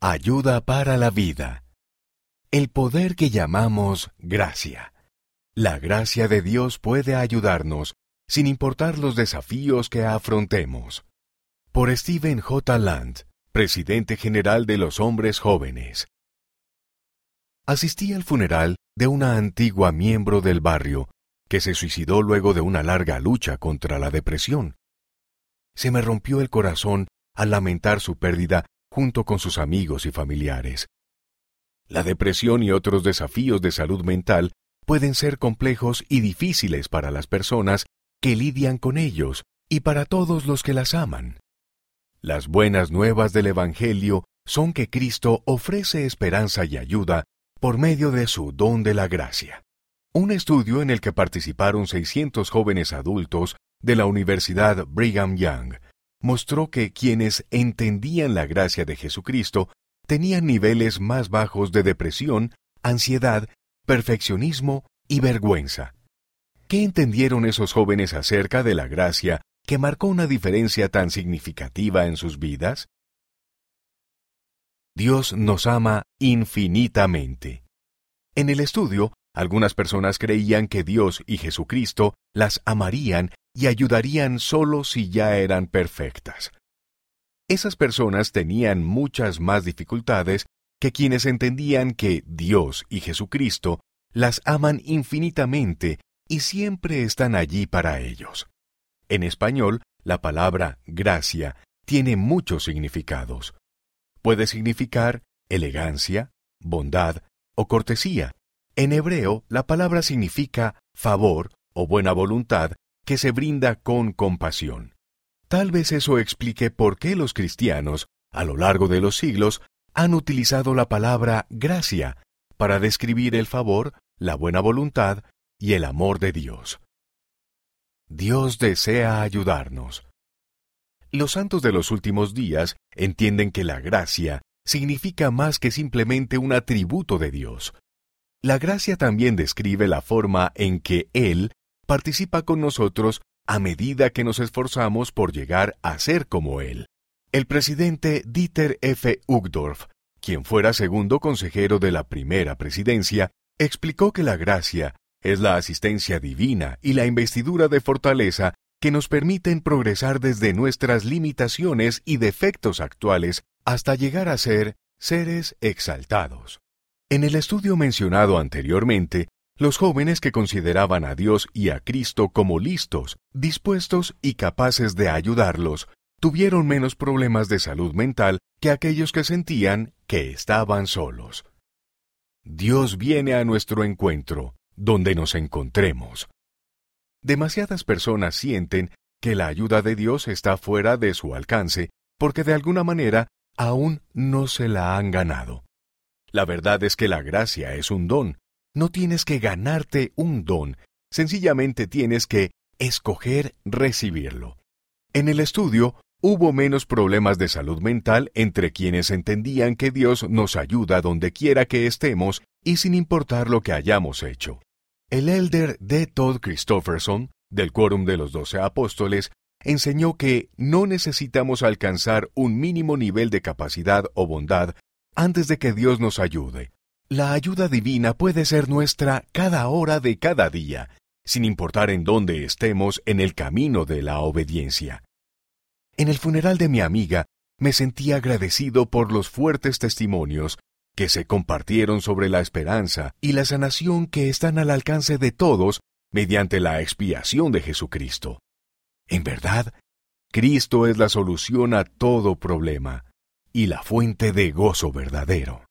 Ayuda para la vida. El poder que llamamos gracia. La gracia de Dios puede ayudarnos, sin importar los desafíos que afrontemos. Por Stephen J. Land, presidente general de los hombres jóvenes. Asistí al funeral de una antigua miembro del barrio que se suicidó luego de una larga lucha contra la depresión. Se me rompió el corazón al lamentar su pérdida junto con sus amigos y familiares. La depresión y otros desafíos de salud mental pueden ser complejos y difíciles para las personas que lidian con ellos y para todos los que las aman. Las buenas nuevas del Evangelio son que Cristo ofrece esperanza y ayuda por medio de su don de la gracia. Un estudio en el que participaron 600 jóvenes adultos de la Universidad Brigham Young mostró que quienes entendían la gracia de Jesucristo tenían niveles más bajos de depresión, ansiedad, perfeccionismo y vergüenza. ¿Qué entendieron esos jóvenes acerca de la gracia que marcó una diferencia tan significativa en sus vidas? Dios nos ama infinitamente. En el estudio, algunas personas creían que Dios y Jesucristo las amarían y ayudarían solo si ya eran perfectas. Esas personas tenían muchas más dificultades que quienes entendían que Dios y Jesucristo las aman infinitamente y siempre están allí para ellos. En español, la palabra gracia tiene muchos significados. Puede significar elegancia, bondad o cortesía. En hebreo, la palabra significa favor o buena voluntad que se brinda con compasión. Tal vez eso explique por qué los cristianos, a lo largo de los siglos, han utilizado la palabra gracia para describir el favor, la buena voluntad y el amor de Dios. Dios desea ayudarnos. Los santos de los últimos días entienden que la gracia significa más que simplemente un atributo de Dios. La gracia también describe la forma en que Él participa con nosotros a medida que nos esforzamos por llegar a ser como Él. El presidente Dieter F. Uchtdorf, quien fuera segundo consejero de la primera presidencia, explicó que la gracia es la asistencia divina y la investidura de fortaleza que nos permiten progresar desde nuestras limitaciones y defectos actuales hasta llegar a ser seres exaltados. En el estudio mencionado anteriormente, los jóvenes que consideraban a Dios y a Cristo como listos, dispuestos y capaces de ayudarlos, tuvieron menos problemas de salud mental que aquellos que sentían que estaban solos. Dios viene a nuestro encuentro, donde nos encontremos. Demasiadas personas sienten que la ayuda de Dios está fuera de su alcance porque de alguna manera aún no se la han ganado. La verdad es que la gracia es un don, no tienes que ganarte un don, sencillamente tienes que escoger recibirlo. En el estudio hubo menos problemas de salud mental entre quienes entendían que Dios nos ayuda donde quiera que estemos y sin importar lo que hayamos hecho. El elder D. Todd Christofferson, del Quórum de los Doce Apóstoles, enseñó que no necesitamos alcanzar un mínimo nivel de capacidad o bondad antes de que Dios nos ayude. La ayuda divina puede ser nuestra cada hora de cada día, sin importar en dónde estemos en el camino de la obediencia. En el funeral de mi amiga, me sentí agradecido por los fuertes testimonios que se compartieron sobre la esperanza y la sanación que están al alcance de todos mediante la expiación de Jesucristo. En verdad, Cristo es la solución a todo problema y la fuente de gozo verdadero.